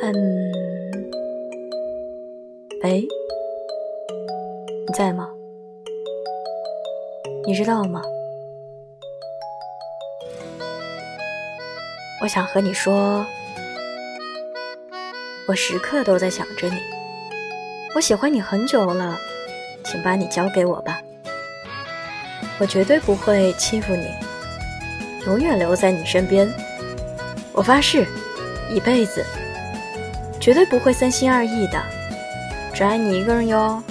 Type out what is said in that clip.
嗯，喂，你在吗？你知道吗？我想和你说，我时刻都在想着你。我喜欢你很久了，请把你交给我吧。我绝对不会欺负你，永远留在你身边。我发誓，一辈子绝对不会三心二意的，只爱你一个人哟。